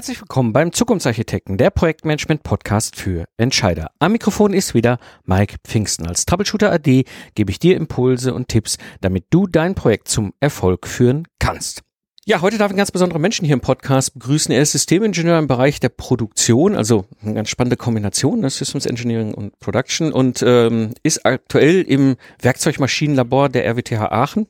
Herzlich willkommen beim Zukunftsarchitekten, der Projektmanagement-Podcast für Entscheider. Am Mikrofon ist wieder Mike Pfingsten. Als Troubleshooter AD gebe ich dir Impulse und Tipps, damit du dein Projekt zum Erfolg führen kannst. Ja, heute darf ich ganz besondere Menschen hier im Podcast begrüßen. Er ist Systemingenieur im Bereich der Produktion, also eine ganz spannende Kombination, ne? Systems Engineering und Production und ähm, ist aktuell im Werkzeugmaschinenlabor der RWTH Aachen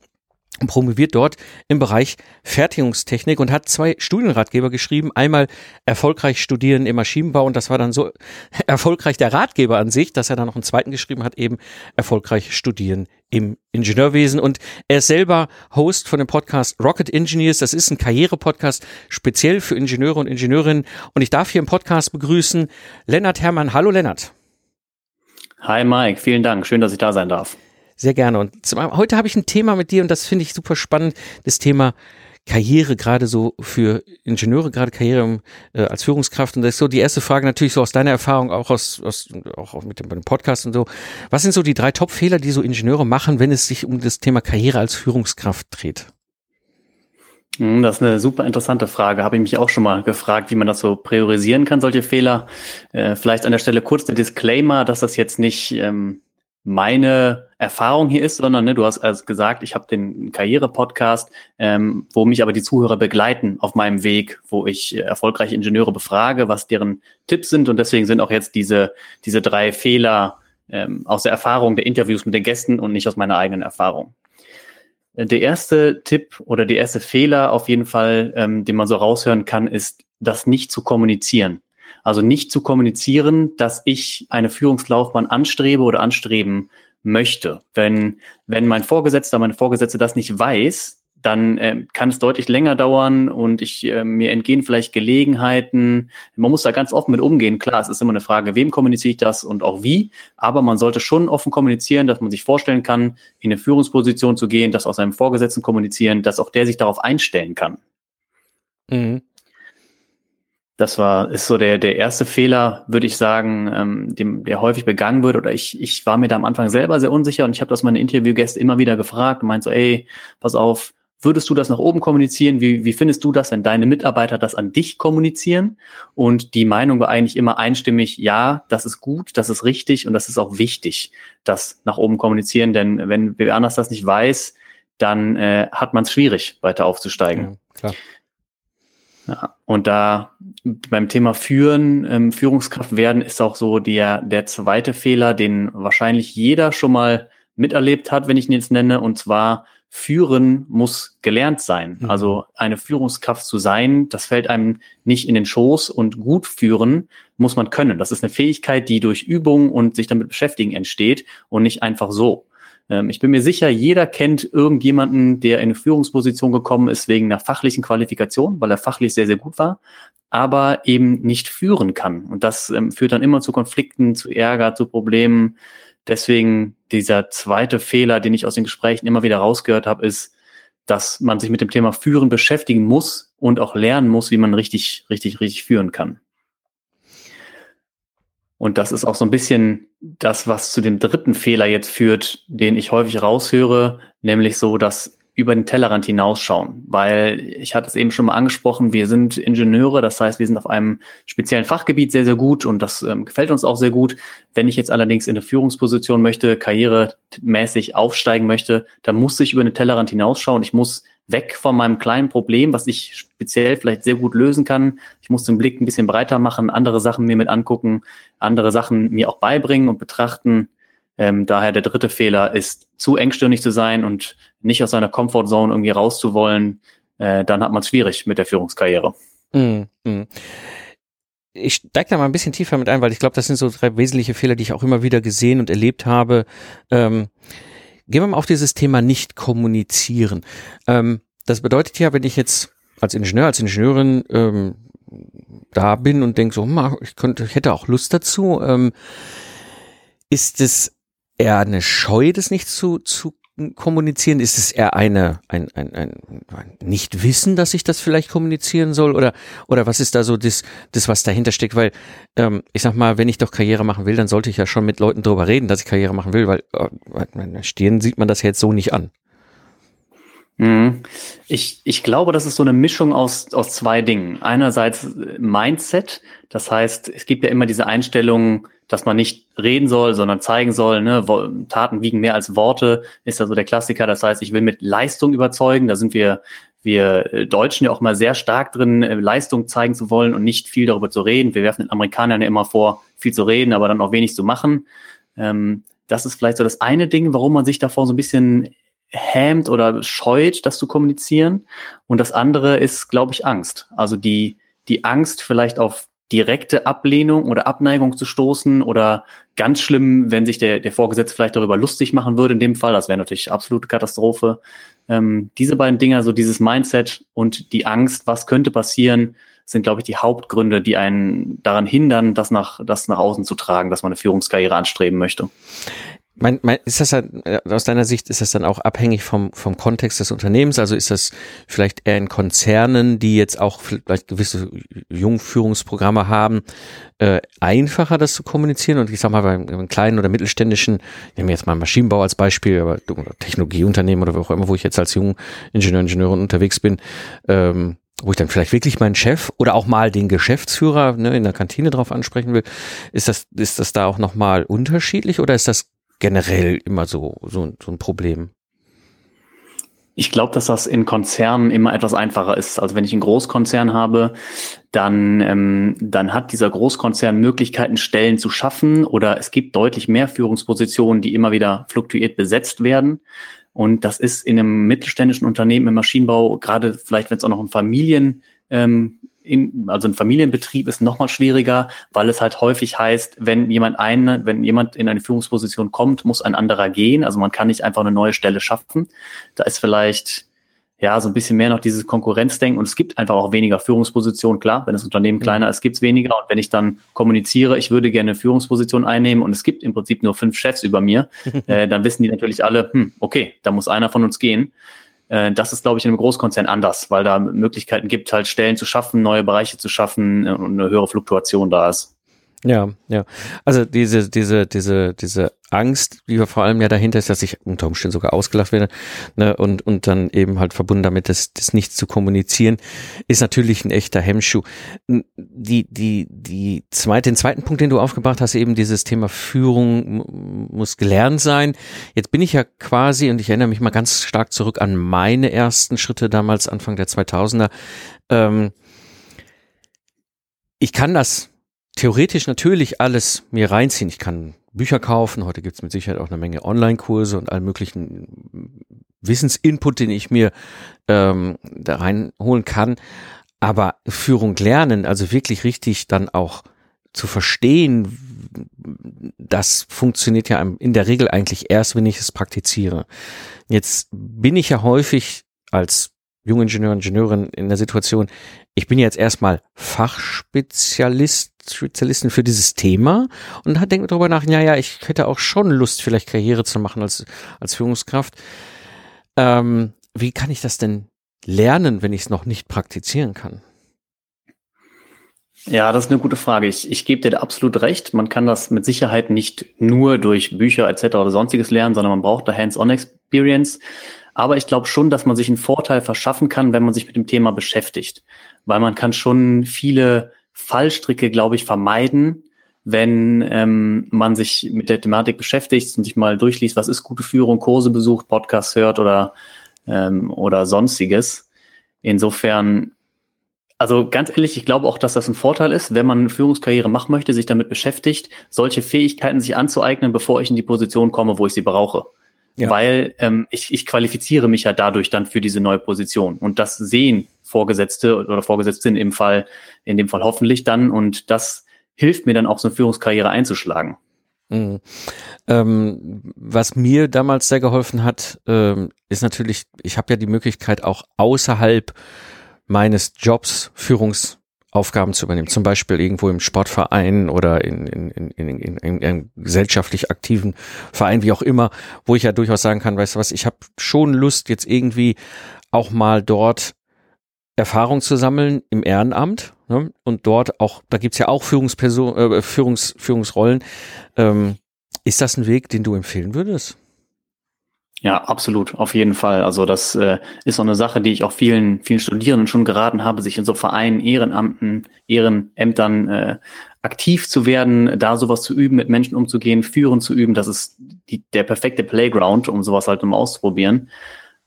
promoviert dort im Bereich Fertigungstechnik und hat zwei Studienratgeber geschrieben. Einmal erfolgreich studieren im Maschinenbau und das war dann so erfolgreich der Ratgeber an sich, dass er dann noch einen zweiten geschrieben hat, eben erfolgreich studieren im Ingenieurwesen und er ist selber Host von dem Podcast Rocket Engineers. Das ist ein Karriere-Podcast speziell für Ingenieure und Ingenieurinnen und ich darf hier im Podcast begrüßen Lennart Hermann. Hallo Lennart. Hi Mike, vielen Dank. Schön, dass ich da sein darf. Sehr gerne. Und zum, heute habe ich ein Thema mit dir und das finde ich super spannend. Das Thema Karriere, gerade so für Ingenieure, gerade Karriere äh, als Führungskraft. Und das ist so die erste Frage natürlich so aus deiner Erfahrung, auch aus, aus auch mit dem, dem Podcast und so. Was sind so die drei Top-Fehler, die so Ingenieure machen, wenn es sich um das Thema Karriere als Führungskraft dreht? Hm, das ist eine super interessante Frage. Habe ich mich auch schon mal gefragt, wie man das so priorisieren kann, solche Fehler. Äh, vielleicht an der Stelle kurz der Disclaimer, dass das jetzt nicht ähm, meine Erfahrung hier ist, sondern ne, du hast also gesagt, ich habe den Karriere-Podcast, ähm, wo mich aber die Zuhörer begleiten auf meinem Weg, wo ich äh, erfolgreiche Ingenieure befrage, was deren Tipps sind und deswegen sind auch jetzt diese, diese drei Fehler ähm, aus der Erfahrung der Interviews mit den Gästen und nicht aus meiner eigenen Erfahrung. Äh, der erste Tipp oder der erste Fehler auf jeden Fall, ähm, den man so raushören kann, ist, das nicht zu kommunizieren. Also nicht zu kommunizieren, dass ich eine Führungslaufbahn anstrebe oder anstreben möchte. Wenn, wenn mein Vorgesetzter, meine Vorgesetzte das nicht weiß, dann äh, kann es deutlich länger dauern und ich äh, mir entgehen vielleicht Gelegenheiten. Man muss da ganz offen mit umgehen. Klar, es ist immer eine Frage, wem kommuniziere ich das und auch wie. Aber man sollte schon offen kommunizieren, dass man sich vorstellen kann, in eine Führungsposition zu gehen, das aus seinem Vorgesetzten kommunizieren, dass auch der sich darauf einstellen kann. Mhm. Das war, ist so der, der erste Fehler, würde ich sagen, ähm, dem, der häufig begangen wird. Oder ich, ich war mir da am Anfang selber sehr unsicher und ich habe das meine Interviewgäste immer wieder gefragt und meinte so, ey, pass auf, würdest du das nach oben kommunizieren? Wie, wie findest du das, wenn deine Mitarbeiter das an dich kommunizieren? Und die Meinung war eigentlich immer einstimmig, ja, das ist gut, das ist richtig und das ist auch wichtig, das nach oben kommunizieren. Denn wenn wer anders das nicht weiß, dann äh, hat man es schwierig, weiter aufzusteigen. Ja, klar. Ja, und da beim Thema Führen, ähm, Führungskraft werden, ist auch so der, der zweite Fehler, den wahrscheinlich jeder schon mal miterlebt hat, wenn ich ihn jetzt nenne, und zwar Führen muss gelernt sein. Mhm. Also eine Führungskraft zu sein, das fällt einem nicht in den Schoß und gut führen muss man können. Das ist eine Fähigkeit, die durch Übung und sich damit beschäftigen entsteht und nicht einfach so. Ähm, ich bin mir sicher, jeder kennt irgendjemanden, der in eine Führungsposition gekommen ist wegen einer fachlichen Qualifikation, weil er fachlich sehr, sehr gut war, aber eben nicht führen kann. Und das ähm, führt dann immer zu Konflikten, zu Ärger, zu Problemen. Deswegen dieser zweite Fehler, den ich aus den Gesprächen immer wieder rausgehört habe, ist, dass man sich mit dem Thema Führen beschäftigen muss und auch lernen muss, wie man richtig, richtig, richtig führen kann. Und das ist auch so ein bisschen das, was zu dem dritten Fehler jetzt führt, den ich häufig raushöre, nämlich so, dass über den Tellerrand hinausschauen. Weil ich hatte es eben schon mal angesprochen, wir sind Ingenieure, das heißt, wir sind auf einem speziellen Fachgebiet sehr, sehr gut und das ähm, gefällt uns auch sehr gut. Wenn ich jetzt allerdings in eine Führungsposition möchte, karrieremäßig aufsteigen möchte, dann muss ich über den Tellerrand hinausschauen. Ich muss weg von meinem kleinen Problem, was ich speziell vielleicht sehr gut lösen kann. Ich muss den Blick ein bisschen breiter machen, andere Sachen mir mit angucken, andere Sachen mir auch beibringen und betrachten. Ähm, daher der dritte Fehler ist, zu engstirnig zu sein und nicht aus seiner Comfortzone irgendwie rauszuwollen. Äh, dann hat man es schwierig mit der Führungskarriere. Mm, mm. Ich steige da mal ein bisschen tiefer mit ein, weil ich glaube, das sind so drei wesentliche Fehler, die ich auch immer wieder gesehen und erlebt habe. Ähm, Gehen wir mal auf dieses Thema nicht kommunizieren. Ähm, das bedeutet ja, wenn ich jetzt als Ingenieur, als Ingenieurin ähm, da bin und denke so, hm, ich könnte, ich hätte auch Lust dazu, ähm, ist es eher eine Scheu, das nicht zu, zu kommunizieren? Ist es eher eine, ein, ein, ein, ein Nicht-Wissen, dass ich das vielleicht kommunizieren soll? Oder, oder was ist da so das, das was dahinter steckt? Weil, ähm, ich sag mal, wenn ich doch Karriere machen will, dann sollte ich ja schon mit Leuten drüber reden, dass ich Karriere machen will, weil äh, Stirn sieht man das jetzt so nicht an. Mhm. Ich, ich glaube, das ist so eine Mischung aus, aus zwei Dingen. Einerseits Mindset, das heißt, es gibt ja immer diese Einstellung, dass man nicht reden soll, sondern zeigen soll. Ne? Taten wiegen mehr als Worte, ist ja so der Klassiker. Das heißt, ich will mit Leistung überzeugen. Da sind wir, wir Deutschen ja auch mal sehr stark drin, Leistung zeigen zu wollen und nicht viel darüber zu reden. Wir werfen den Amerikanern ja immer vor, viel zu reden, aber dann auch wenig zu machen. Ähm, das ist vielleicht so das eine Ding, warum man sich davor so ein bisschen hämt oder scheut, das zu kommunizieren. Und das andere ist, glaube ich, Angst. Also die, die Angst vielleicht auf direkte Ablehnung oder Abneigung zu stoßen oder ganz schlimm, wenn sich der, der Vorgesetzte vielleicht darüber lustig machen würde in dem Fall. Das wäre natürlich absolute Katastrophe. Ähm, diese beiden Dinge, so dieses Mindset und die Angst, was könnte passieren, sind, glaube ich, die Hauptgründe, die einen daran hindern, das nach, das nach außen zu tragen, dass man eine Führungskarriere anstreben möchte. Mein, mein, ist das dann, äh, aus deiner Sicht, ist das dann auch abhängig vom, vom Kontext des Unternehmens? Also ist das vielleicht eher in Konzernen, die jetzt auch vielleicht gewisse Jungführungsprogramme haben, äh, einfacher das zu kommunizieren? Und ich sag mal, beim, beim kleinen oder mittelständischen, ich nehme jetzt mal Maschinenbau als Beispiel, aber Technologieunternehmen oder wo auch immer, wo ich jetzt als Jungingenieur, Ingenieurin unterwegs bin, ähm, wo ich dann vielleicht wirklich meinen Chef oder auch mal den Geschäftsführer ne, in der Kantine drauf ansprechen will, ist das, ist das da auch nochmal unterschiedlich oder ist das generell immer so, so, so ein Problem? Ich glaube, dass das in Konzernen immer etwas einfacher ist. Also wenn ich einen Großkonzern habe, dann, ähm, dann hat dieser Großkonzern Möglichkeiten, Stellen zu schaffen oder es gibt deutlich mehr Führungspositionen, die immer wieder fluktuiert besetzt werden. Und das ist in einem mittelständischen Unternehmen im Maschinenbau, gerade vielleicht, wenn es auch noch ein Familien ähm, in, also ein Familienbetrieb ist nochmal schwieriger, weil es halt häufig heißt, wenn jemand eine, wenn jemand in eine Führungsposition kommt, muss ein anderer gehen. Also man kann nicht einfach eine neue Stelle schaffen. Da ist vielleicht ja so ein bisschen mehr noch dieses Konkurrenzdenken und es gibt einfach auch weniger Führungspositionen. Klar, wenn das Unternehmen mhm. kleiner ist, gibt es weniger. Und wenn ich dann kommuniziere, ich würde gerne eine Führungsposition einnehmen und es gibt im Prinzip nur fünf Chefs über mir, äh, dann wissen die natürlich alle, hm, okay, da muss einer von uns gehen. Äh, das ist, glaube ich, in einem Großkonzern anders, weil da Möglichkeiten gibt, halt Stellen zu schaffen, neue Bereiche zu schaffen äh, und eine höhere Fluktuation da ist. Ja, ja. Also diese, diese, diese, diese Angst, die vor allem ja dahinter ist, dass ich unter Umständen sogar ausgelacht werde, ne, und, und dann eben halt verbunden damit, das, das nicht zu kommunizieren, ist natürlich ein echter Hemmschuh. Die, die, die zweite, den zweiten Punkt, den du aufgebracht hast, eben dieses Thema Führung muss gelernt sein. Jetzt bin ich ja quasi, und ich erinnere mich mal ganz stark zurück an meine ersten Schritte damals, Anfang der 2000er, ähm, ich kann das theoretisch natürlich alles mir reinziehen. Ich kann Bücher kaufen, heute gibt's mit Sicherheit auch eine Menge Online-Kurse und allen möglichen Wissensinput, den ich mir ähm, da reinholen kann. Aber Führung lernen, also wirklich richtig dann auch zu verstehen, das funktioniert ja in der Regel eigentlich erst, wenn ich es praktiziere. Jetzt bin ich ja häufig als Jungingenieur, Ingenieurin in der Situation, ich bin jetzt erstmal Fachspezialist, Spezialisten für dieses Thema und denke darüber nach, ja, ja, ich hätte auch schon Lust, vielleicht Karriere zu machen als, als Führungskraft. Ähm, wie kann ich das denn lernen, wenn ich es noch nicht praktizieren kann? Ja, das ist eine gute Frage. Ich, ich gebe dir absolut recht. Man kann das mit Sicherheit nicht nur durch Bücher etc. oder sonstiges lernen, sondern man braucht da Hands-on-Experience. Aber ich glaube schon, dass man sich einen Vorteil verschaffen kann, wenn man sich mit dem Thema beschäftigt. Weil man kann schon viele Fallstricke, glaube ich, vermeiden, wenn ähm, man sich mit der Thematik beschäftigt und sich mal durchliest, was ist gute Führung, Kurse besucht, Podcasts hört oder, ähm, oder sonstiges. Insofern, also ganz ehrlich, ich glaube auch, dass das ein Vorteil ist, wenn man eine Führungskarriere machen möchte, sich damit beschäftigt, solche Fähigkeiten sich anzueignen, bevor ich in die Position komme, wo ich sie brauche. Ja. Weil ähm, ich, ich qualifiziere mich ja dadurch dann für diese neue Position. Und das sehen Vorgesetzte oder Vorgesetzten im Fall, in dem Fall hoffentlich dann. Und das hilft mir dann auch so eine Führungskarriere einzuschlagen. Mhm. Ähm, was mir damals sehr geholfen hat, ähm, ist natürlich, ich habe ja die Möglichkeit auch außerhalb meines Jobs Führungs Aufgaben zu übernehmen, zum Beispiel irgendwo im Sportverein oder in, in, in, in, in, in einem gesellschaftlich aktiven Verein, wie auch immer, wo ich ja durchaus sagen kann, weißt du was, ich habe schon Lust, jetzt irgendwie auch mal dort Erfahrung zu sammeln im Ehrenamt ne? und dort auch, da gibt's ja auch Führungsperson, äh, Führungs, Führungsrollen. Ähm, ist das ein Weg, den du empfehlen würdest? Ja, absolut, auf jeden Fall. Also das äh, ist so eine Sache, die ich auch vielen, vielen Studierenden schon geraten habe, sich in so Vereinen, Ehrenamten, Ehrenämtern äh, aktiv zu werden, da sowas zu üben, mit Menschen umzugehen, führen zu üben. Das ist die, der perfekte Playground, um sowas halt mal auszuprobieren.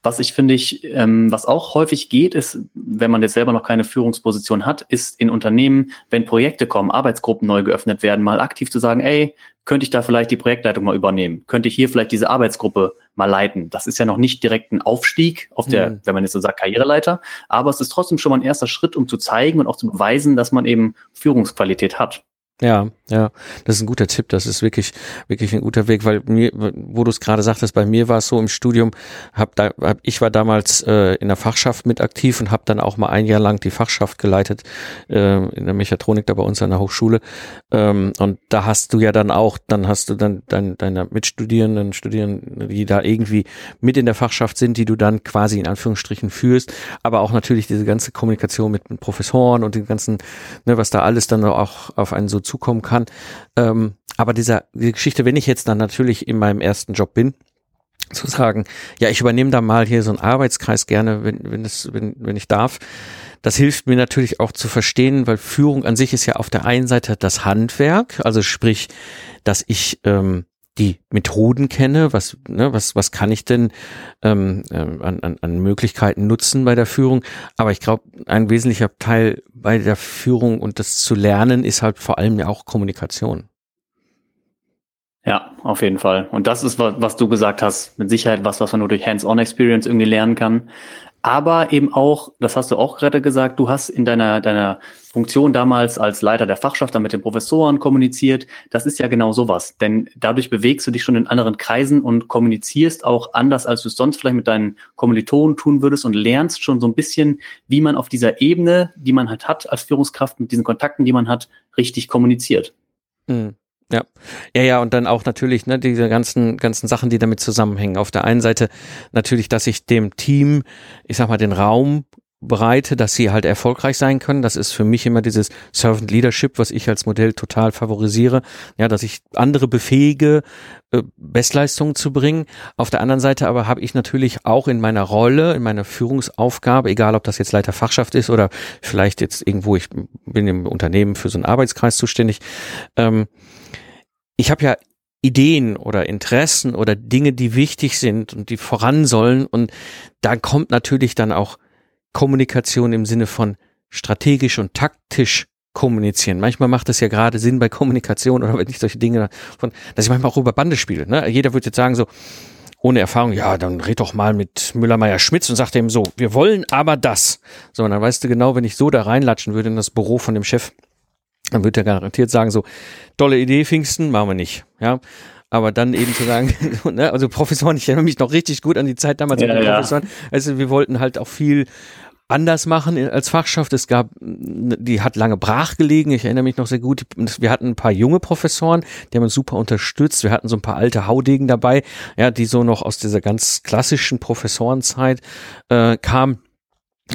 Was ich finde ich, ähm, was auch häufig geht, ist, wenn man jetzt selber noch keine Führungsposition hat, ist in Unternehmen, wenn Projekte kommen, Arbeitsgruppen neu geöffnet werden, mal aktiv zu sagen, ey, könnte ich da vielleicht die Projektleitung mal übernehmen? Könnte ich hier vielleicht diese Arbeitsgruppe mal leiten? Das ist ja noch nicht direkt ein Aufstieg auf der, mhm. wenn man jetzt so sagt, Karriereleiter, aber es ist trotzdem schon mal ein erster Schritt, um zu zeigen und auch zu beweisen, dass man eben Führungsqualität hat. Ja, ja, das ist ein guter Tipp. Das ist wirklich, wirklich ein guter Weg, weil mir, wo du es gerade sagtest, bei mir war es so im Studium, hab da, hab, ich war damals äh, in der Fachschaft mit aktiv und habe dann auch mal ein Jahr lang die Fachschaft geleitet äh, in der Mechatronik da bei uns an der Hochschule. Ähm, und da hast du ja dann auch, dann hast du dann dein, deine Mitstudierenden, Studierenden, die da irgendwie mit in der Fachschaft sind, die du dann quasi in Anführungsstrichen führst, aber auch natürlich diese ganze Kommunikation mit, mit Professoren und den ganzen, ne, was da alles dann auch auf einen so zukommen kann. Ähm, aber dieser, die Geschichte, wenn ich jetzt dann natürlich in meinem ersten Job bin, zu sagen, ja, ich übernehme da mal hier so einen Arbeitskreis gerne, wenn, wenn, es, wenn, wenn ich darf. Das hilft mir natürlich auch zu verstehen, weil Führung an sich ist ja auf der einen Seite das Handwerk, also sprich, dass ich ähm, die Methoden kenne, was, ne, was, was kann ich denn ähm, äh, an, an, an Möglichkeiten nutzen bei der Führung. Aber ich glaube, ein wesentlicher Teil bei der Führung und das zu lernen ist halt vor allem ja auch Kommunikation. Ja, auf jeden Fall. Und das ist, was, was du gesagt hast, mit Sicherheit was, was man nur durch Hands-on-Experience irgendwie lernen kann aber eben auch, das hast du auch gerade gesagt, du hast in deiner, deiner Funktion damals als Leiter der Fachschaft dann mit den Professoren kommuniziert. Das ist ja genau sowas, denn dadurch bewegst du dich schon in anderen Kreisen und kommunizierst auch anders, als du es sonst vielleicht mit deinen Kommilitonen tun würdest und lernst schon so ein bisschen, wie man auf dieser Ebene, die man halt hat als Führungskraft, mit diesen Kontakten, die man hat, richtig kommuniziert. Mhm. Ja, ja, ja, und dann auch natürlich ne, diese ganzen ganzen Sachen, die damit zusammenhängen. Auf der einen Seite natürlich, dass ich dem Team, ich sag mal, den Raum bereite, dass sie halt erfolgreich sein können. Das ist für mich immer dieses Servant Leadership, was ich als Modell total favorisiere. Ja, dass ich andere befähige, äh, Bestleistungen zu bringen. Auf der anderen Seite aber habe ich natürlich auch in meiner Rolle, in meiner Führungsaufgabe, egal ob das jetzt Leiter Fachschaft ist oder vielleicht jetzt irgendwo, ich bin im Unternehmen für so einen Arbeitskreis zuständig, ähm, ich habe ja Ideen oder Interessen oder Dinge, die wichtig sind und die voran sollen. Und da kommt natürlich dann auch Kommunikation im Sinne von strategisch und taktisch kommunizieren. Manchmal macht es ja gerade Sinn bei Kommunikation oder wenn ich solche Dinge von, dass ich manchmal auch über Bande spiele. Ne? Jeder würde jetzt sagen so, ohne Erfahrung, ja, dann red doch mal mit Müller-Meyer-Schmitz und sag dem so, wir wollen aber das. So, und dann weißt du genau, wenn ich so da reinlatschen würde in das Büro von dem Chef, dann wird er garantiert sagen so, tolle Idee, Pfingsten, machen wir nicht. Ja, aber dann eben zu sagen, ne, also Professoren, ich erinnere mich noch richtig gut an die Zeit damals ja, mit den ja. Professoren. Also wir wollten halt auch viel anders machen als Fachschaft. Es gab, die hat lange brach gelegen. Ich erinnere mich noch sehr gut. Wir hatten ein paar junge Professoren, die haben uns super unterstützt. Wir hatten so ein paar alte Haudegen dabei, ja, die so noch aus dieser ganz klassischen Professorenzeit äh, kamen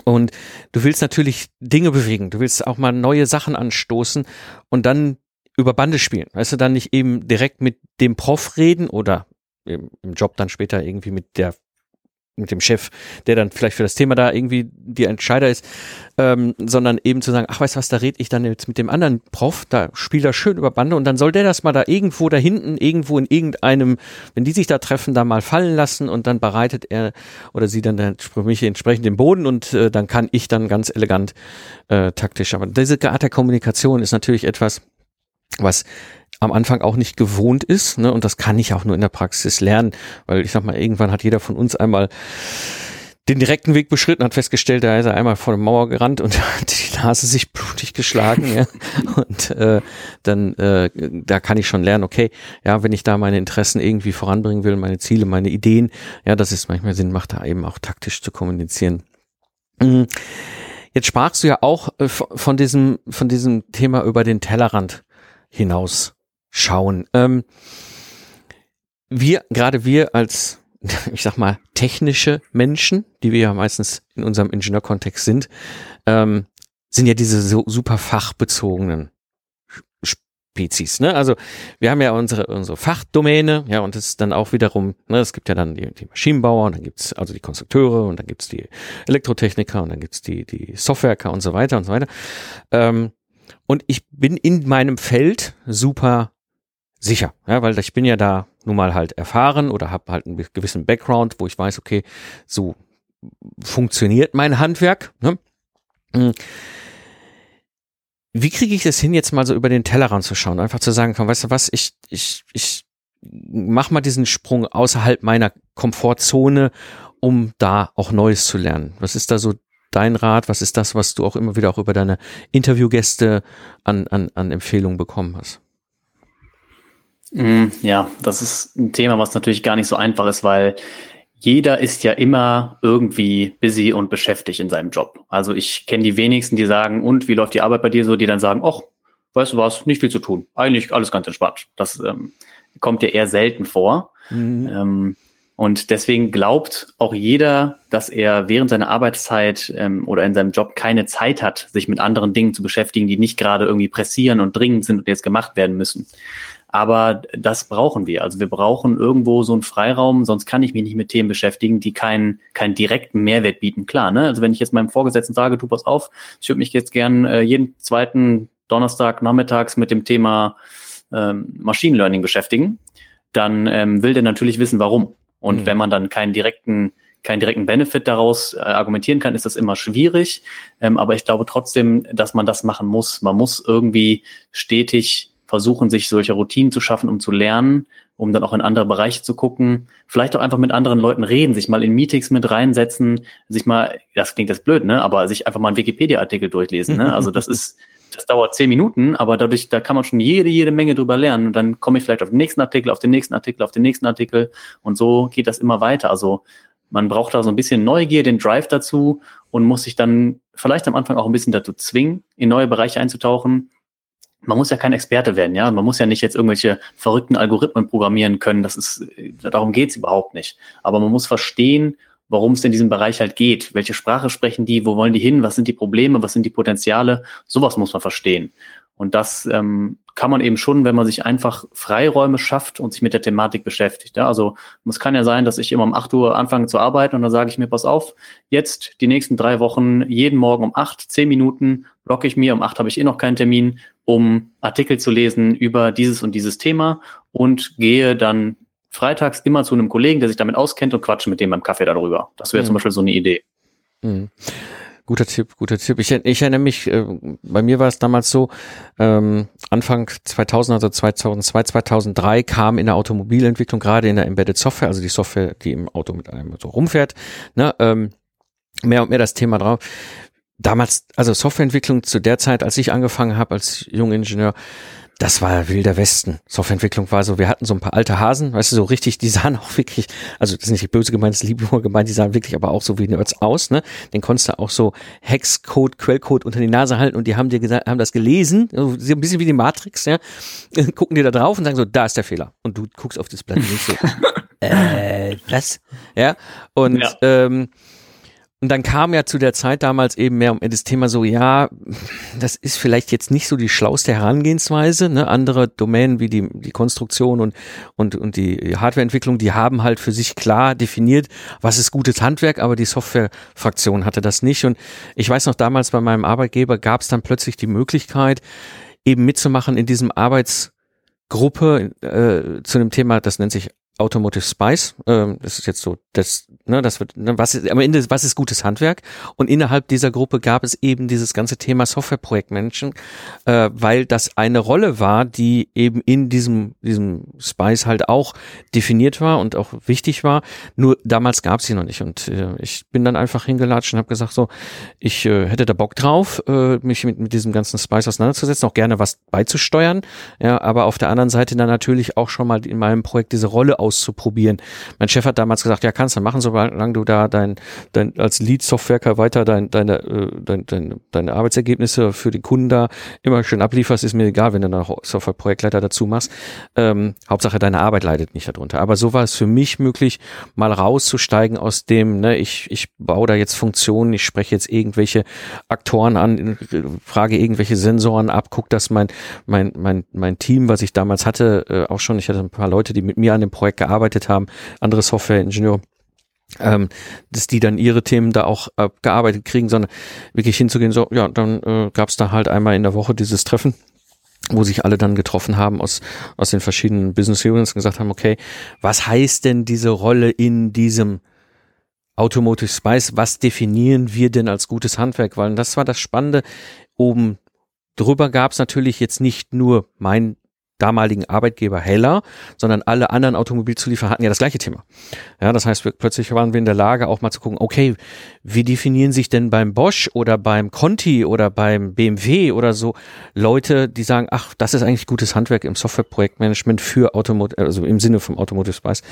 und du willst natürlich Dinge bewegen, du willst auch mal neue Sachen anstoßen und dann über Bande spielen. Weißt du, dann nicht eben direkt mit dem Prof reden oder im Job dann später irgendwie mit der mit dem Chef, der dann vielleicht für das Thema da irgendwie die Entscheider ist, ähm, sondern eben zu sagen, ach weißt du was, da rede ich dann jetzt mit dem anderen Prof, da spielt er schön über Bande und dann soll der das mal da irgendwo da hinten, irgendwo in irgendeinem, wenn die sich da treffen, da mal fallen lassen und dann bereitet er oder sie dann mich entsprechend den Boden und äh, dann kann ich dann ganz elegant äh, taktisch. Aber diese Art der Kommunikation ist natürlich etwas, was am Anfang auch nicht gewohnt ist. Ne? Und das kann ich auch nur in der Praxis lernen, weil ich sag mal, irgendwann hat jeder von uns einmal den direkten Weg beschritten, hat festgestellt, da ist er einmal vor der Mauer gerannt und hat die Nase sich blutig geschlagen. ja. Und äh, dann, äh, da kann ich schon lernen, okay, ja, wenn ich da meine Interessen irgendwie voranbringen will, meine Ziele, meine Ideen, ja, dass es manchmal Sinn macht, da eben auch taktisch zu kommunizieren. Mhm. Jetzt sprachst du ja auch äh, von diesem, von diesem Thema über den Tellerrand hinaus schauen. Ähm, wir, gerade wir als, ich sag mal, technische Menschen, die wir ja meistens in unserem Ingenieurkontext sind, ähm, sind ja diese so super fachbezogenen Spezies. Ne? Also wir haben ja unsere, unsere Fachdomäne, ja, und es ist dann auch wiederum, ne, es gibt ja dann die, die Maschinenbauer und dann gibt's also die Konstrukteure und dann gibt's die Elektrotechniker und dann gibt's die, die Softwareker und so weiter und so weiter. Ähm, und ich bin in meinem Feld super sicher, ja, weil ich bin ja da nun mal halt erfahren oder habe halt einen gewissen Background, wo ich weiß, okay, so funktioniert mein Handwerk. Ne? Hm. Wie kriege ich es hin, jetzt mal so über den Tellerrand zu schauen, einfach zu sagen, komm, weißt du was, ich, ich, ich mach mal diesen Sprung außerhalb meiner Komfortzone, um da auch Neues zu lernen. Was ist da so dein Rat? Was ist das, was du auch immer wieder auch über deine Interviewgäste an, an, an Empfehlungen bekommen hast? Mm, ja, das ist ein Thema, was natürlich gar nicht so einfach ist, weil jeder ist ja immer irgendwie busy und beschäftigt in seinem Job. Also ich kenne die wenigsten, die sagen, und wie läuft die Arbeit bei dir so, die dann sagen, ach, weißt du was, nicht viel zu tun. Eigentlich alles ganz entspannt. Das ähm, kommt ja eher selten vor. Mhm. Ähm, und deswegen glaubt auch jeder, dass er während seiner Arbeitszeit ähm, oder in seinem Job keine Zeit hat, sich mit anderen Dingen zu beschäftigen, die nicht gerade irgendwie pressieren und dringend sind und jetzt gemacht werden müssen. Aber das brauchen wir. Also wir brauchen irgendwo so einen Freiraum, sonst kann ich mich nicht mit Themen beschäftigen, die keinen, keinen direkten Mehrwert bieten. Klar, ne? Also wenn ich jetzt meinem Vorgesetzten sage, du pass auf, ich würde mich jetzt gern äh, jeden zweiten Donnerstag nachmittags mit dem Thema ähm, Machine Learning beschäftigen, dann ähm, will der natürlich wissen, warum. Und mhm. wenn man dann keinen direkten keinen direkten Benefit daraus äh, argumentieren kann, ist das immer schwierig. Ähm, aber ich glaube trotzdem, dass man das machen muss. Man muss irgendwie stetig versuchen, sich solche Routinen zu schaffen, um zu lernen, um dann auch in andere Bereiche zu gucken, vielleicht auch einfach mit anderen Leuten reden, sich mal in Meetings mit reinsetzen, sich mal, das klingt jetzt blöd, ne, aber sich einfach mal einen Wikipedia-Artikel durchlesen, ne, also das ist, das dauert zehn Minuten, aber dadurch, da kann man schon jede, jede Menge drüber lernen und dann komme ich vielleicht auf den nächsten Artikel, auf den nächsten Artikel, auf den nächsten Artikel und so geht das immer weiter, also man braucht da so ein bisschen Neugier, den Drive dazu und muss sich dann vielleicht am Anfang auch ein bisschen dazu zwingen, in neue Bereiche einzutauchen man muss ja kein Experte werden, ja. Man muss ja nicht jetzt irgendwelche verrückten Algorithmen programmieren können. Das ist, darum geht's überhaupt nicht. Aber man muss verstehen, warum es in diesem Bereich halt geht. Welche Sprache sprechen die? Wo wollen die hin? Was sind die Probleme? Was sind die Potenziale? Sowas muss man verstehen. Und das ähm, kann man eben schon, wenn man sich einfach Freiräume schafft und sich mit der Thematik beschäftigt. Ja, also es kann ja sein, dass ich immer um 8 Uhr anfange zu arbeiten und dann sage ich mir, pass auf, jetzt die nächsten drei Wochen, jeden Morgen um 8, 10 Minuten blocke ich mir, um 8 habe ich eh noch keinen Termin, um Artikel zu lesen über dieses und dieses Thema und gehe dann freitags immer zu einem Kollegen, der sich damit auskennt und quatsche mit dem beim Kaffee darüber. Das wäre mhm. zum Beispiel so eine Idee. Mhm. Guter Tipp, guter Tipp. Ich, ich erinnere mich, äh, bei mir war es damals so, ähm, Anfang 2000, also 2002, 2003 kam in der Automobilentwicklung, gerade in der Embedded Software, also die Software, die im Auto mit einem so rumfährt, ne, ähm, mehr und mehr das Thema drauf. Damals, also Softwareentwicklung zu der Zeit, als ich angefangen habe als Jungingenieur, das war wilder Westen. Softwareentwicklung war so, wir hatten so ein paar alte Hasen, weißt du, so richtig, die sahen auch wirklich, also das ist nicht böse gemeint, das ist lieb gemeint, die sahen wirklich aber auch so wie Nerds aus, ne? Den konntest du auch so Hexcode, Quellcode unter die Nase halten und die haben dir gesagt, haben das gelesen, so ein bisschen wie die Matrix, ja? Gucken dir da drauf und sagen so, da ist der Fehler. Und du guckst auf das Blatt und denkst so, äh, was? Ja? Und ja. ähm, und dann kam ja zu der Zeit damals eben mehr um das Thema so, ja, das ist vielleicht jetzt nicht so die schlauste Herangehensweise. Ne? Andere Domänen wie die, die Konstruktion und, und, und die Hardwareentwicklung, die haben halt für sich klar definiert, was ist gutes Handwerk, aber die Softwarefraktion hatte das nicht. Und ich weiß noch, damals bei meinem Arbeitgeber gab es dann plötzlich die Möglichkeit, eben mitzumachen in diesem Arbeitsgruppe äh, zu einem Thema, das nennt sich Automotive Spice. Ähm, das ist jetzt so, das, ne, das wird, ne, was ist, am Ende, was ist gutes Handwerk? Und innerhalb dieser Gruppe gab es eben dieses ganze Thema Softwareprojektmanagement, äh, weil das eine Rolle war, die eben in diesem, diesem Spice halt auch definiert war und auch wichtig war. Nur damals gab es sie noch nicht. Und äh, ich bin dann einfach hingelatscht und habe gesagt, so, ich äh, hätte da Bock drauf, äh, mich mit, mit diesem ganzen Spice auseinanderzusetzen, auch gerne was beizusteuern. Ja, aber auf der anderen Seite dann natürlich auch schon mal in meinem Projekt diese Rolle auszuprobieren. Mein Chef hat damals gesagt, ja, kannst du machen, solange du da dein, dein als Lead-Softwerker weiter dein, deine, äh, dein, dein, deine Arbeitsergebnisse für den Kunden da immer schön ablieferst, ist mir egal, wenn du noch Software-Projektleiter dazu machst. Ähm, Hauptsache deine Arbeit leidet nicht darunter. Aber so war es für mich möglich, mal rauszusteigen aus dem, ne, ich, ich baue da jetzt Funktionen, ich spreche jetzt irgendwelche Aktoren an, frage irgendwelche Sensoren ab, guck, dass mein, mein, mein, mein Team, was ich damals hatte, äh, auch schon, ich hatte ein paar Leute, die mit mir an dem Projekt gearbeitet haben, andere Software-Ingenieure, ähm, dass die dann ihre Themen da auch äh, gearbeitet kriegen, sondern wirklich hinzugehen, so, ja, dann äh, gab es da halt einmal in der Woche dieses Treffen wo sich alle dann getroffen haben aus, aus den verschiedenen Business Units und gesagt haben, okay, was heißt denn diese Rolle in diesem Automotive Spice? Was definieren wir denn als gutes Handwerk? Weil das war das Spannende. Oben drüber gab es natürlich jetzt nicht nur mein damaligen Arbeitgeber Heller, sondern alle anderen Automobilzulieferer hatten ja das gleiche Thema. Ja, das heißt, wir, plötzlich waren wir in der Lage, auch mal zu gucken, okay, wie definieren sich denn beim Bosch oder beim Conti oder beim BMW oder so Leute, die sagen, ach, das ist eigentlich gutes Handwerk im Softwareprojektmanagement für Automotive, also im Sinne vom Automotive Spice,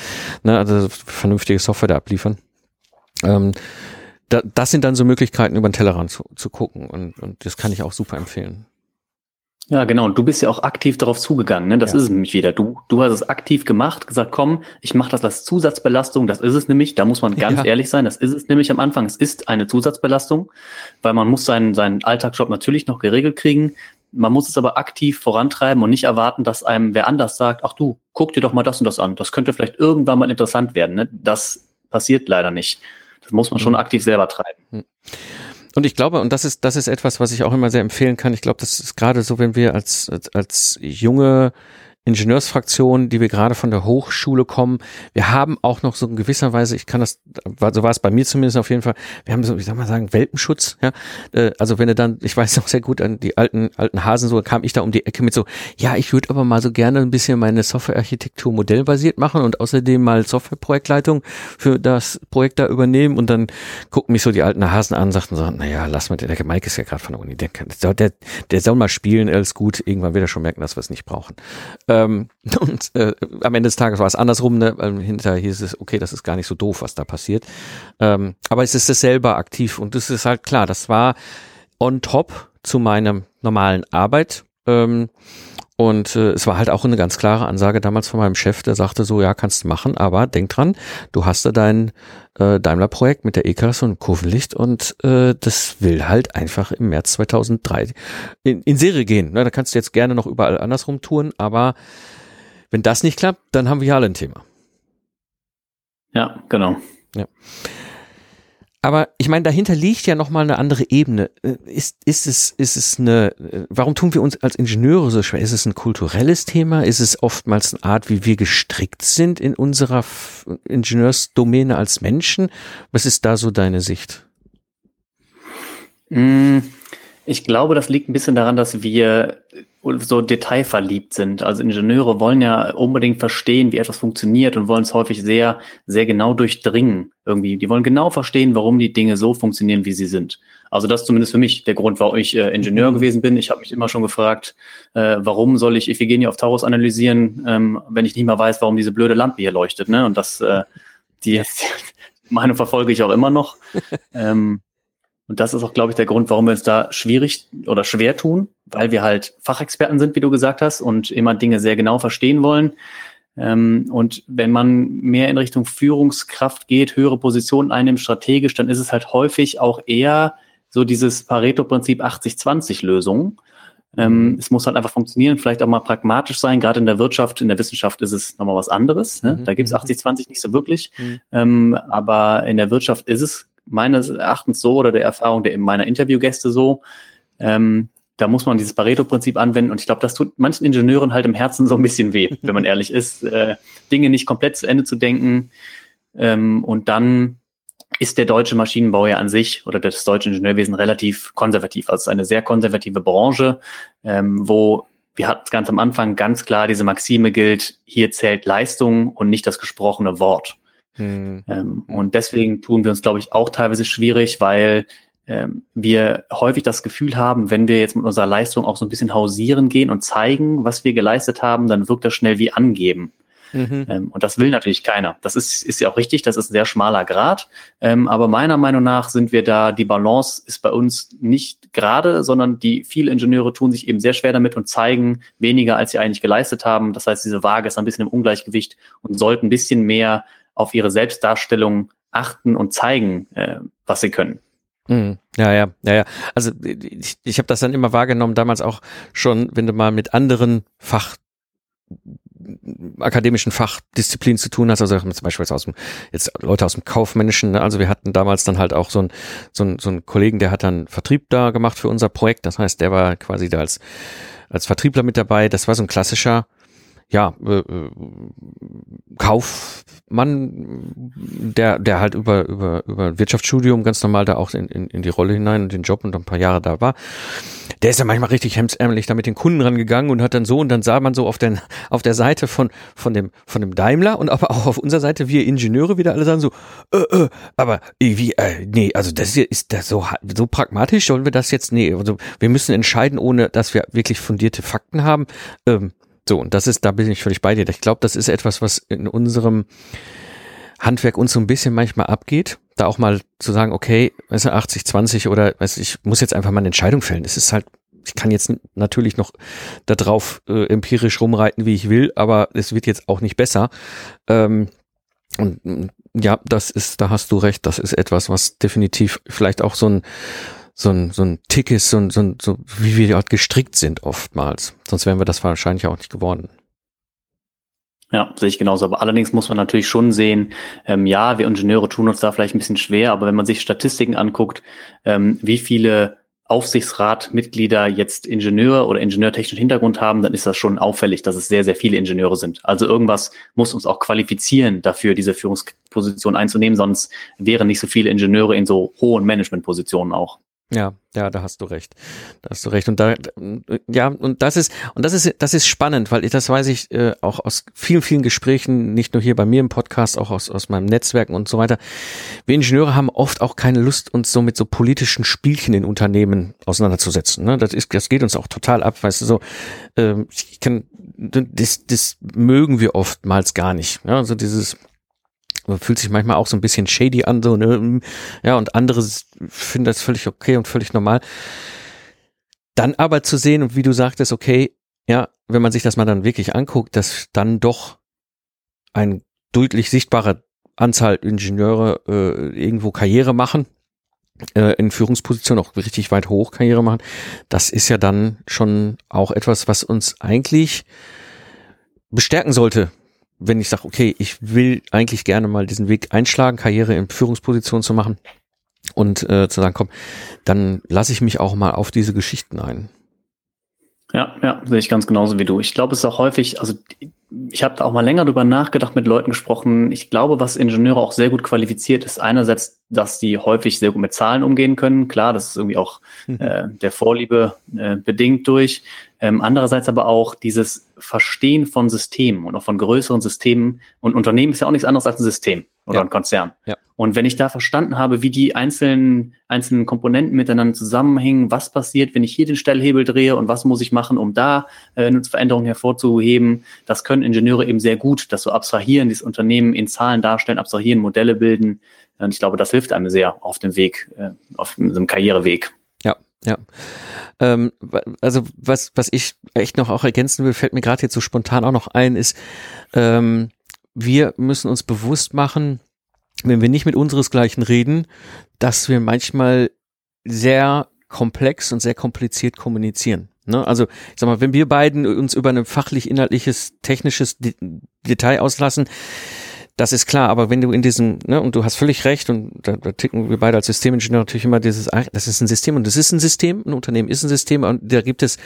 ne, also vernünftige Software da abliefern. Ähm, da, das sind dann so Möglichkeiten, über den Tellerrand zu, zu gucken und, und das kann ich auch super empfehlen. Ja, genau. Und du bist ja auch aktiv darauf zugegangen. Ne? Das ja. ist es nämlich wieder. Du, du hast es aktiv gemacht, gesagt, komm, ich mache das als Zusatzbelastung. Das ist es nämlich. Da muss man ganz ja. ehrlich sein. Das ist es nämlich am Anfang. Es ist eine Zusatzbelastung, weil man muss seinen, seinen Alltagsjob natürlich noch geregelt kriegen. Man muss es aber aktiv vorantreiben und nicht erwarten, dass einem wer anders sagt, ach du, guck dir doch mal das und das an. Das könnte vielleicht irgendwann mal interessant werden. Ne? Das passiert leider nicht. Das muss man schon mhm. aktiv selber treiben. Und ich glaube, und das ist, das ist etwas, was ich auch immer sehr empfehlen kann. Ich glaube, das ist gerade so, wenn wir als, als, als junge Ingenieursfraktion, die wir gerade von der Hochschule kommen. Wir haben auch noch so in gewisser Weise, ich kann das, so war es bei mir zumindest auf jeden Fall, wir haben so, ich sag mal sagen, Welpenschutz, ja. Äh, also wenn du dann, ich weiß noch sehr gut an die alten, alten Hasen, so kam ich da um die Ecke mit so, ja, ich würde aber mal so gerne ein bisschen meine Softwarearchitektur modellbasiert machen und außerdem mal Softwareprojektleitung für das Projekt da übernehmen und dann gucken mich so die alten Hasen an und sagten so, naja, lass mal, der Mike ist ja gerade von der Uni, der, der, der soll mal spielen, alles gut, irgendwann wird er schon merken, dass wir es nicht brauchen. Ähm, und äh, am Ende des Tages war es andersrum. Ne? Hinterher hieß es, okay, das ist gar nicht so doof, was da passiert. Ähm, aber es ist es selber aktiv und das ist halt klar, das war on top zu meiner normalen Arbeit. Ähm, und äh, es war halt auch eine ganz klare Ansage damals von meinem Chef, der sagte so, ja, kannst du machen, aber denk dran, du hast da dein äh, Daimler-Projekt mit der E-Klasse und Kurvenlicht und äh, das will halt einfach im März 2003 in, in Serie gehen. Ne? Da kannst du jetzt gerne noch überall andersrum touren, aber wenn das nicht klappt, dann haben wir ja alle ein Thema. Ja, genau. Ja. Aber ich meine, dahinter liegt ja nochmal eine andere Ebene. Äh, ist, ist, es, ist es eine, äh, warum tun wir uns als Ingenieure so schwer? Ist es ein kulturelles Thema? Ist es oftmals eine Art, wie wir gestrickt sind in unserer Ingenieursdomäne als Menschen? Was ist da so deine Sicht? Mm, ich glaube, das liegt ein bisschen daran, dass wir so detailverliebt sind. Also Ingenieure wollen ja unbedingt verstehen, wie etwas funktioniert und wollen es häufig sehr, sehr genau durchdringen. Irgendwie, die wollen genau verstehen, warum die Dinge so funktionieren, wie sie sind. Also das ist zumindest für mich der Grund, warum ich äh, Ingenieur gewesen bin. Ich habe mich immer schon gefragt, äh, warum soll ich Iphigenie auf Taurus analysieren, ähm, wenn ich nicht mal weiß, warum diese blöde Lampe hier leuchtet. Ne? Und das, äh, die Meinung verfolge ich auch immer noch. ähm, und das ist auch, glaube ich, der Grund, warum wir uns da schwierig oder schwer tun, weil wir halt Fachexperten sind, wie du gesagt hast, und immer Dinge sehr genau verstehen wollen. Ähm, und wenn man mehr in Richtung Führungskraft geht, höhere Positionen einnimmt, strategisch, dann ist es halt häufig auch eher so dieses Pareto-Prinzip 80-20-Lösung. Ähm, mhm. es muss halt einfach funktionieren, vielleicht auch mal pragmatisch sein. Gerade in der Wirtschaft, in der Wissenschaft ist es nochmal was anderes. Ne? Mhm. Da gibt es 80-20 nicht so wirklich. Mhm. Ähm, aber in der Wirtschaft ist es meines Erachtens so oder der Erfahrung der meiner Interviewgäste so. Ähm, da muss man dieses Pareto-Prinzip anwenden und ich glaube, das tut manchen Ingenieuren halt im Herzen so ein bisschen weh, wenn man ehrlich ist, äh, Dinge nicht komplett zu Ende zu denken. Ähm, und dann ist der deutsche Maschinenbau ja an sich oder das deutsche Ingenieurwesen relativ konservativ. Also es ist eine sehr konservative Branche, ähm, wo wir hatten ganz am Anfang ganz klar diese Maxime gilt, hier zählt Leistung und nicht das gesprochene Wort. Mhm. Ähm, und deswegen tun wir uns, glaube ich, auch teilweise schwierig, weil ähm, wir häufig das Gefühl haben, wenn wir jetzt mit unserer Leistung auch so ein bisschen hausieren gehen und zeigen, was wir geleistet haben, dann wirkt das schnell wie angeben. Mhm. Ähm, und das will natürlich keiner. Das ist, ist ja auch richtig, das ist ein sehr schmaler Grad. Ähm, aber meiner Meinung nach sind wir da, die Balance ist bei uns nicht gerade, sondern die viele Ingenieure tun sich eben sehr schwer damit und zeigen weniger, als sie eigentlich geleistet haben. Das heißt, diese Waage ist ein bisschen im Ungleichgewicht und sollten ein bisschen mehr auf ihre Selbstdarstellung achten und zeigen, äh, was sie können. Mhm. Ja, ja, ja, ja. Also ich, ich habe das dann immer wahrgenommen, damals auch schon, wenn du mal mit anderen Fach akademischen Fachdisziplinen zu tun hast, also zum Beispiel aus dem, jetzt Leute aus dem Kaufmännischen, ne? also wir hatten damals dann halt auch so ein, so ein, so ein Kollegen, der hat dann Vertrieb da gemacht für unser Projekt, das heißt, der war quasi da als, als Vertriebler mit dabei, das war so ein klassischer ja, äh, äh, Kaufmann, der, der halt über, über, über Wirtschaftsstudium ganz normal da auch in, in, in die Rolle hinein und den Job und ein paar Jahre da war, der ist ja manchmal richtig hemsärmlich da mit den Kunden rangegangen und hat dann so und dann sah man so auf, den, auf der Seite von, von, dem, von dem Daimler und aber auch auf unserer Seite wir Ingenieure wieder alle sagen so, äh, äh, aber wie, äh, nee, also das hier ist das so, so pragmatisch, sollen wir das jetzt, nee, also wir müssen entscheiden, ohne dass wir wirklich fundierte Fakten haben. Ähm, so, und das ist, da bin ich völlig bei dir. Ich glaube, das ist etwas, was in unserem Handwerk uns so ein bisschen manchmal abgeht. Da auch mal zu sagen, okay, weißt du, 80, 20 oder weiß ich muss jetzt einfach mal eine Entscheidung fällen. Es ist halt, ich kann jetzt natürlich noch darauf äh, empirisch rumreiten, wie ich will, aber es wird jetzt auch nicht besser. Ähm, und ja, das ist, da hast du recht, das ist etwas, was definitiv vielleicht auch so ein so ein, so ein Tick ist, so, ein, so, ein, so wie wir dort gestrickt sind oftmals. Sonst wären wir das wahrscheinlich auch nicht geworden. Ja, sehe ich genauso. Aber allerdings muss man natürlich schon sehen, ähm, ja, wir Ingenieure tun uns da vielleicht ein bisschen schwer, aber wenn man sich Statistiken anguckt, ähm, wie viele Aufsichtsratmitglieder jetzt Ingenieur oder ingenieurtechnischen Hintergrund haben, dann ist das schon auffällig, dass es sehr, sehr viele Ingenieure sind. Also irgendwas muss uns auch qualifizieren, dafür diese Führungsposition einzunehmen, sonst wären nicht so viele Ingenieure in so hohen Managementpositionen auch. Ja, ja, da hast du recht. Da hast du recht. Und da, ja, und das ist, und das ist, das ist spannend, weil ich, das weiß ich äh, auch aus vielen, vielen Gesprächen, nicht nur hier bei mir im Podcast, auch aus, aus meinem Netzwerken und so weiter. Wir Ingenieure haben oft auch keine Lust, uns so mit so politischen Spielchen in Unternehmen auseinanderzusetzen. Ne? Das ist, das geht uns auch total ab, weißt du, so, äh, ich kann, das, das mögen wir oftmals gar nicht. Ja? Also dieses, man fühlt sich manchmal auch so ein bisschen shady an, so, ne? Ja, und andere finden das völlig okay und völlig normal. Dann aber zu sehen, und wie du sagtest, okay, ja, wenn man sich das mal dann wirklich anguckt, dass dann doch ein deutlich sichtbarer Anzahl Ingenieure äh, irgendwo Karriere machen, äh, in Führungspositionen auch richtig weit hoch Karriere machen, das ist ja dann schon auch etwas, was uns eigentlich bestärken sollte, wenn ich sage, okay, ich will eigentlich gerne mal diesen Weg einschlagen, Karriere in Führungsposition zu machen und äh, zu sagen, komm, dann lasse ich mich auch mal auf diese Geschichten ein. Ja, ja, sehe ich ganz genauso wie du. Ich glaube, es ist auch häufig, also ich habe auch mal länger drüber nachgedacht, mit Leuten gesprochen. Ich glaube, was Ingenieure auch sehr gut qualifiziert, ist einerseits, dass die häufig sehr gut mit Zahlen umgehen können. Klar, das ist irgendwie auch mhm. äh, der Vorliebe äh, bedingt durch. Ähm, andererseits aber auch dieses Verstehen von Systemen und auch von größeren Systemen. Und Unternehmen ist ja auch nichts anderes als ein System oder ja. ein Konzern. Ja. Und wenn ich da verstanden habe, wie die einzelnen, einzelnen Komponenten miteinander zusammenhängen, was passiert, wenn ich hier den Stellhebel drehe und was muss ich machen, um da äh, eine Veränderung hervorzuheben, das können Ingenieure eben sehr gut, das so abstrahieren, dieses Unternehmen in Zahlen darstellen, abstrahieren, Modelle bilden. Und ich glaube, das hilft einem sehr auf dem Weg, äh, auf dem Karriereweg. Ja. Ähm, also was, was ich echt noch auch ergänzen will, fällt mir gerade jetzt so spontan auch noch ein, ist, ähm, wir müssen uns bewusst machen, wenn wir nicht mit unseresgleichen reden, dass wir manchmal sehr komplex und sehr kompliziert kommunizieren. Ne? Also, ich sag mal, wenn wir beiden uns über ein fachlich, inhaltliches, technisches De Detail auslassen, das ist klar, aber wenn du in diesem, ne, und du hast völlig recht, und da, da ticken wir beide als Systemingenieur natürlich immer dieses, das ist ein System und das ist ein System, ein Unternehmen ist ein System und da gibt es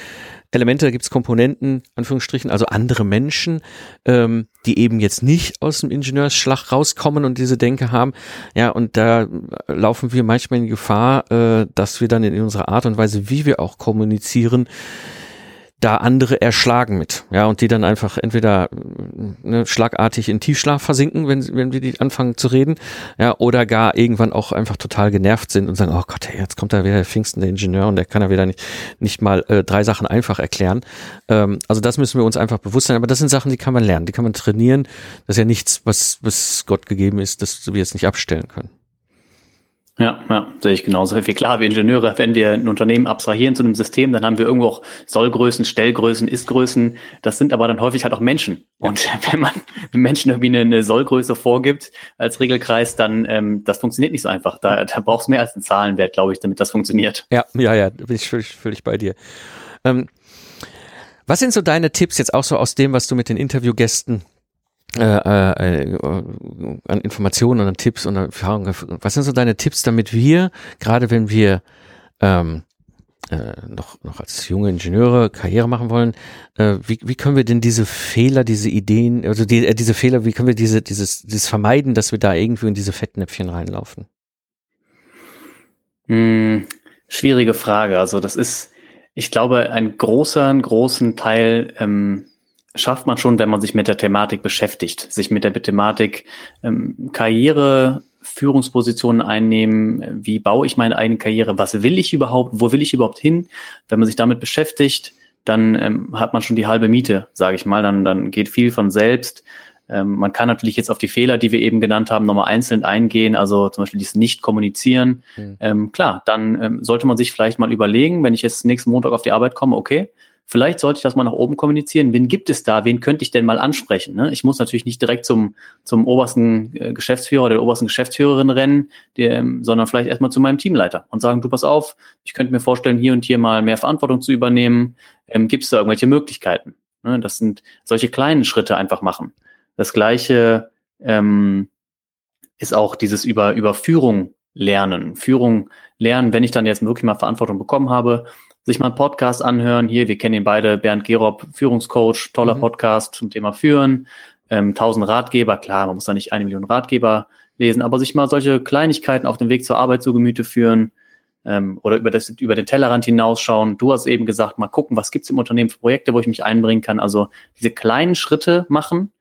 Elemente, da gibt es Komponenten, Anführungsstrichen, also andere Menschen, ähm, die eben jetzt nicht aus dem Ingenieursschlag rauskommen und diese Denke haben. Ja, und da laufen wir manchmal in Gefahr, äh, dass wir dann in unserer Art und Weise, wie wir auch kommunizieren, da andere erschlagen mit, ja, und die dann einfach entweder ne, schlagartig in Tiefschlaf versinken, wenn, wenn wir die anfangen zu reden, ja, oder gar irgendwann auch einfach total genervt sind und sagen, oh Gott, hey, jetzt kommt da wieder der Pfingsten, der Ingenieur, und der kann ja wieder nicht, nicht mal äh, drei Sachen einfach erklären. Ähm, also das müssen wir uns einfach bewusst sein, aber das sind Sachen, die kann man lernen, die kann man trainieren. Das ist ja nichts, was, was Gott gegeben ist, dass wir es nicht abstellen können. Ja, ja, sehe ich genauso. Wie klar, wir Ingenieure, wenn wir ein Unternehmen abstrahieren zu einem System, dann haben wir irgendwo auch Sollgrößen, Stellgrößen, Istgrößen. Das sind aber dann häufig halt auch Menschen. Und wenn man Menschen irgendwie eine, eine Sollgröße vorgibt als Regelkreis, dann ähm, das funktioniert nicht so einfach. Da, da brauchst du mehr als einen Zahlenwert, glaube ich, damit das funktioniert. Ja, ja, ja, bin ich völlig, völlig bei dir. Ähm, was sind so deine Tipps jetzt auch so aus dem, was du mit den Interviewgästen äh, äh, an Informationen und an Tipps und Erfahrungen. Was sind so deine Tipps, damit wir, gerade wenn wir ähm, äh, noch, noch als junge Ingenieure Karriere machen wollen, äh, wie, wie können wir denn diese Fehler, diese Ideen, also die, äh, diese Fehler, wie können wir diese, dieses, dieses vermeiden, dass wir da irgendwie in diese Fettnäpfchen reinlaufen? Hm, schwierige Frage. Also das ist, ich glaube, ein großer, großen Teil ähm, schafft man schon, wenn man sich mit der Thematik beschäftigt, sich mit der Thematik ähm, Karriere, Führungspositionen einnehmen, wie baue ich meine eigene Karriere, was will ich überhaupt, wo will ich überhaupt hin? Wenn man sich damit beschäftigt, dann ähm, hat man schon die halbe Miete, sage ich mal, dann, dann geht viel von selbst. Ähm, man kann natürlich jetzt auf die Fehler, die wir eben genannt haben, nochmal einzeln eingehen, also zum Beispiel dieses Nicht-Kommunizieren. Mhm. Ähm, klar, dann ähm, sollte man sich vielleicht mal überlegen, wenn ich jetzt nächsten Montag auf die Arbeit komme, okay, Vielleicht sollte ich das mal nach oben kommunizieren. Wen gibt es da? Wen könnte ich denn mal ansprechen? Ne? Ich muss natürlich nicht direkt zum, zum obersten äh, Geschäftsführer oder der obersten Geschäftsführerin rennen, der, ähm, sondern vielleicht erstmal zu meinem Teamleiter und sagen, du pass auf, ich könnte mir vorstellen, hier und hier mal mehr Verantwortung zu übernehmen. Ähm, gibt es da irgendwelche Möglichkeiten? Ne? Das sind solche kleinen Schritte einfach machen. Das gleiche ähm, ist auch dieses über, über Führung lernen. Führung lernen, wenn ich dann jetzt wirklich mal Verantwortung bekommen habe, sich mal einen Podcast anhören. Hier, wir kennen ihn beide, Bernd Gerob, Führungscoach, toller mhm. Podcast zum Thema Führen. Ähm, 1000 Ratgeber, klar, man muss da nicht eine Million Ratgeber lesen, aber sich mal solche Kleinigkeiten auf dem Weg zur Arbeit zu Gemüte führen ähm, oder über, das, über den Tellerrand hinausschauen. Du hast eben gesagt, mal gucken, was gibt's im Unternehmen für Projekte, wo ich mich einbringen kann. Also diese kleinen Schritte machen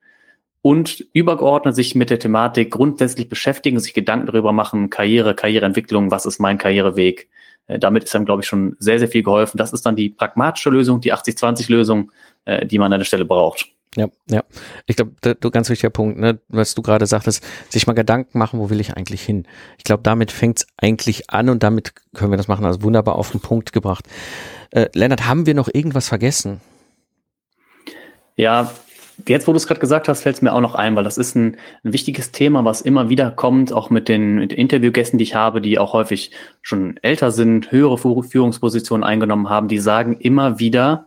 und übergeordnet sich mit der Thematik grundsätzlich beschäftigen, sich Gedanken darüber machen, Karriere, Karriereentwicklung, was ist mein Karriereweg, damit ist dann, glaube ich, schon sehr, sehr viel geholfen. Das ist dann die pragmatische Lösung, die 80-20-Lösung, äh, die man an der Stelle braucht. Ja, ja. Ich glaube, du ganz wichtiger Punkt, ne, was du gerade sagtest, sich mal Gedanken machen, wo will ich eigentlich hin? Ich glaube, damit fängt es eigentlich an und damit können wir das machen. Also wunderbar auf den Punkt gebracht. Äh, Lennart, haben wir noch irgendwas vergessen? Ja, Jetzt, wo du es gerade gesagt hast, fällt es mir auch noch ein, weil das ist ein, ein, wichtiges Thema, was immer wieder kommt, auch mit den, mit Interviewgästen, die ich habe, die auch häufig schon älter sind, höhere Führungspositionen eingenommen haben, die sagen immer wieder,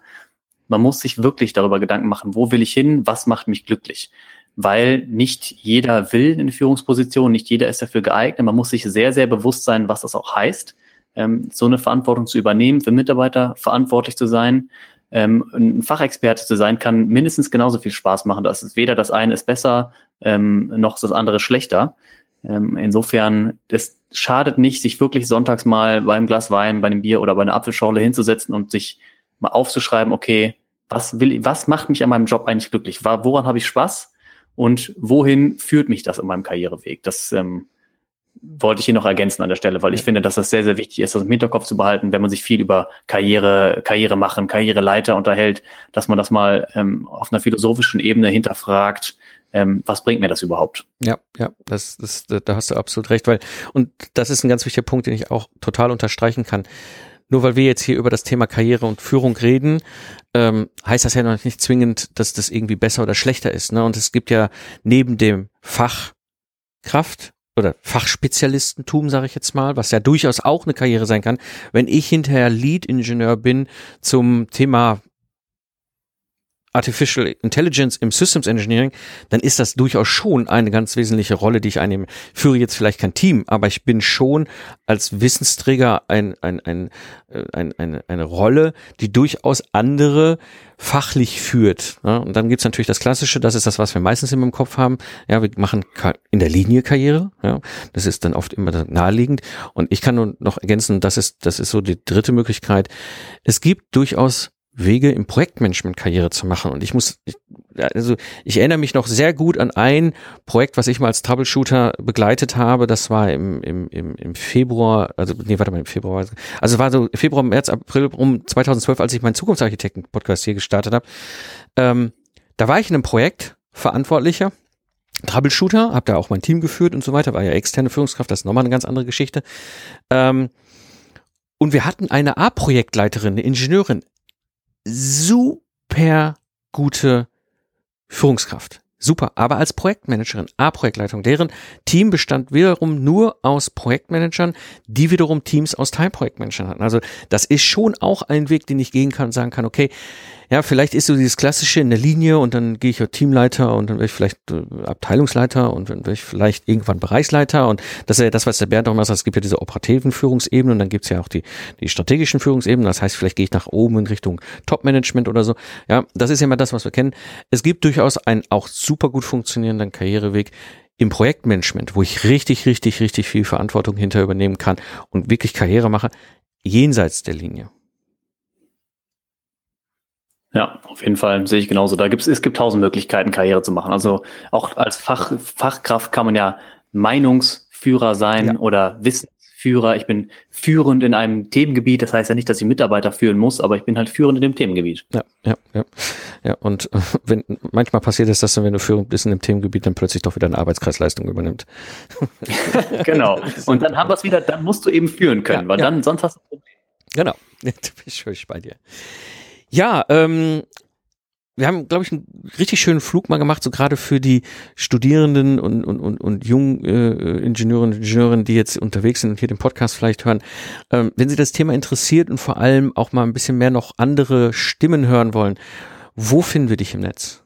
man muss sich wirklich darüber Gedanken machen, wo will ich hin, was macht mich glücklich. Weil nicht jeder will in eine Führungsposition, nicht jeder ist dafür geeignet. Man muss sich sehr, sehr bewusst sein, was das auch heißt, ähm, so eine Verantwortung zu übernehmen, für Mitarbeiter verantwortlich zu sein ähm, ein Fachexperte zu sein, kann mindestens genauso viel Spaß machen. Das ist weder das eine ist besser, ähm, noch das andere schlechter. Ähm, insofern, es schadet nicht, sich wirklich sonntags mal beim Glas Wein, bei einem Bier oder bei einer Apfelschorle hinzusetzen und sich mal aufzuschreiben, okay, was will, was macht mich an meinem Job eigentlich glücklich? Woran habe ich Spaß? Und wohin führt mich das in meinem Karriereweg? Das ähm, wollte ich hier noch ergänzen an der Stelle, weil ich finde, dass das sehr, sehr wichtig ist, das im Hinterkopf zu behalten, wenn man sich viel über Karriere, Karriere machen, Karriereleiter unterhält, dass man das mal ähm, auf einer philosophischen Ebene hinterfragt, ähm, was bringt mir das überhaupt? Ja, ja, das, das, da hast du absolut recht, weil, und das ist ein ganz wichtiger Punkt, den ich auch total unterstreichen kann. Nur weil wir jetzt hier über das Thema Karriere und Führung reden, ähm, heißt das ja noch nicht zwingend, dass das irgendwie besser oder schlechter ist. Ne? Und es gibt ja neben dem Fachkraft oder Fachspezialistentum, sage ich jetzt mal, was ja durchaus auch eine Karriere sein kann, wenn ich hinterher Lead-Ingenieur bin zum Thema Artificial Intelligence im Systems Engineering, dann ist das durchaus schon eine ganz wesentliche Rolle, die ich einnehme. Ich führe jetzt vielleicht kein Team, aber ich bin schon als Wissensträger ein, ein, ein, äh, ein, eine, eine Rolle, die durchaus andere fachlich führt. Ja, und dann gibt's natürlich das Klassische, das ist das, was wir meistens immer im Kopf haben. Ja, wir machen in der Linie Karriere. Ja, das ist dann oft immer naheliegend. Und ich kann nur noch ergänzen, das ist, das ist so die dritte Möglichkeit. Es gibt durchaus Wege im Projektmanagement Karriere zu machen. Und ich muss, also ich erinnere mich noch sehr gut an ein Projekt, was ich mal als Troubleshooter begleitet habe. Das war im, im, im, im Februar, also nee, warte mal, im Februar, also war so Februar, März, April um 2012, als ich meinen Zukunftsarchitekten-Podcast hier gestartet habe. Ähm, da war ich in einem Projekt Verantwortlicher. Troubleshooter, habe da auch mein Team geführt und so weiter, war ja externe Führungskraft, das ist nochmal eine ganz andere Geschichte. Ähm, und wir hatten eine A-Projektleiterin, eine Ingenieurin, super gute Führungskraft. Super, aber als Projektmanagerin, A-Projektleitung, deren Team bestand wiederum nur aus Projektmanagern, die wiederum Teams aus Teilprojektmanagern hatten. Also das ist schon auch ein Weg, den ich gehen kann und sagen kann, okay, ja, vielleicht ist so dieses klassische in der Linie und dann gehe ich ja Teamleiter und dann werde ich vielleicht äh, Abteilungsleiter und dann werde ich vielleicht irgendwann Bereichsleiter und das ist ja das, was der Bernd auch mal sagt, es gibt ja diese operativen Führungsebenen und dann gibt es ja auch die, die strategischen Führungsebenen, das heißt, vielleicht gehe ich nach oben in Richtung Top-Management oder so. Ja, das ist ja immer das, was wir kennen. Es gibt durchaus einen auch super gut funktionierenden Karriereweg, im Projektmanagement, wo ich richtig, richtig, richtig viel Verantwortung hinter übernehmen kann und wirklich Karriere mache, jenseits der Linie. Ja, auf jeden Fall sehe ich genauso. Da gibt's, es gibt tausend Möglichkeiten, Karriere zu machen. Also auch als Fach, Fachkraft kann man ja Meinungsführer sein ja. oder Wissensführer. Ich bin führend in einem Themengebiet. Das heißt ja nicht, dass ich Mitarbeiter führen muss, aber ich bin halt führend in dem Themengebiet. Ja, ja, ja. Ja, und äh, wenn, manchmal passiert es, dass wenn du führend bist in dem Themengebiet, dann plötzlich doch wieder eine Arbeitskreisleistung übernimmt. genau. Und dann haben wir es wieder, dann musst du eben führen können, ja, weil ja. dann sonst hast du ein Problem. Genau. Da bin ich bei dir. Ja, ähm, wir haben, glaube ich, einen richtig schönen Flug mal gemacht, so gerade für die Studierenden und, und, und, und jungen äh, Ingenieurinnen und Ingenieurinnen, die jetzt unterwegs sind und hier den Podcast vielleicht hören. Ähm, wenn Sie das Thema interessiert und vor allem auch mal ein bisschen mehr noch andere Stimmen hören wollen, wo finden wir dich im Netz?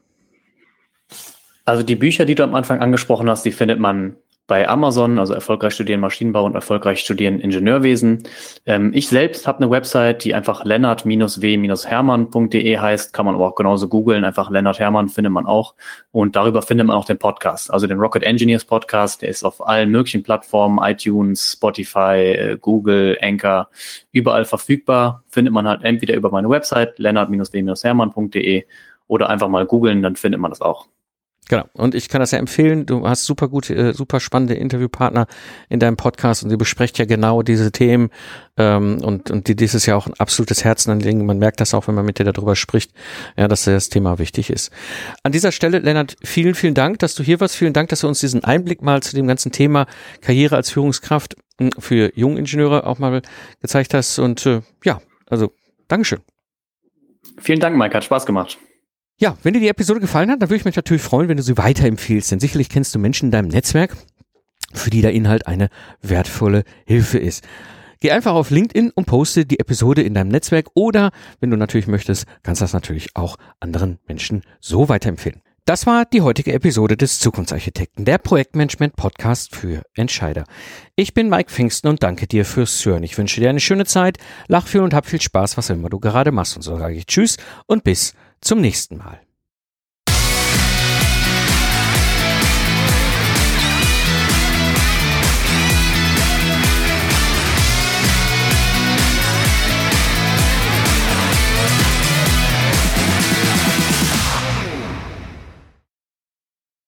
Also die Bücher, die du am Anfang angesprochen hast, die findet man bei Amazon, also erfolgreich studieren Maschinenbau und erfolgreich studieren Ingenieurwesen. Ähm, ich selbst habe eine Website, die einfach lennart-w-hermann.de heißt, kann man aber auch genauso googeln, einfach Lennart Hermann findet man auch und darüber findet man auch den Podcast, also den Rocket Engineers Podcast, der ist auf allen möglichen Plattformen, iTunes, Spotify, äh, Google, Anchor, überall verfügbar, findet man halt entweder über meine Website lennart-w-hermann.de oder einfach mal googeln, dann findet man das auch. Genau. Und ich kann das ja empfehlen. Du hast super gute, äh, super spannende Interviewpartner in deinem Podcast und ihr besprecht ja genau diese Themen. Ähm, und, und die, ist ja auch ein absolutes Herzenanliegen. Man merkt das auch, wenn man mit dir darüber spricht, ja, dass das Thema wichtig ist. An dieser Stelle, Lennart, vielen, vielen Dank, dass du hier warst. Vielen Dank, dass du uns diesen Einblick mal zu dem ganzen Thema Karriere als Führungskraft hm, für Jungingenieure auch mal gezeigt hast. Und äh, ja, also Dankeschön. Vielen Dank, Mike. Hat Spaß gemacht. Ja, wenn dir die Episode gefallen hat, dann würde ich mich natürlich freuen, wenn du sie weiterempfiehlst, denn sicherlich kennst du Menschen in deinem Netzwerk, für die der Inhalt eine wertvolle Hilfe ist. Geh einfach auf LinkedIn und poste die Episode in deinem Netzwerk oder, wenn du natürlich möchtest, kannst du das natürlich auch anderen Menschen so weiterempfehlen. Das war die heutige Episode des Zukunftsarchitekten, der Projektmanagement Podcast für Entscheider. Ich bin Mike Pfingsten und danke dir fürs Hören. Ich wünsche dir eine schöne Zeit, lach viel und hab viel Spaß, was immer du gerade machst. Und so sage ich Tschüss und bis zum nächsten Mal.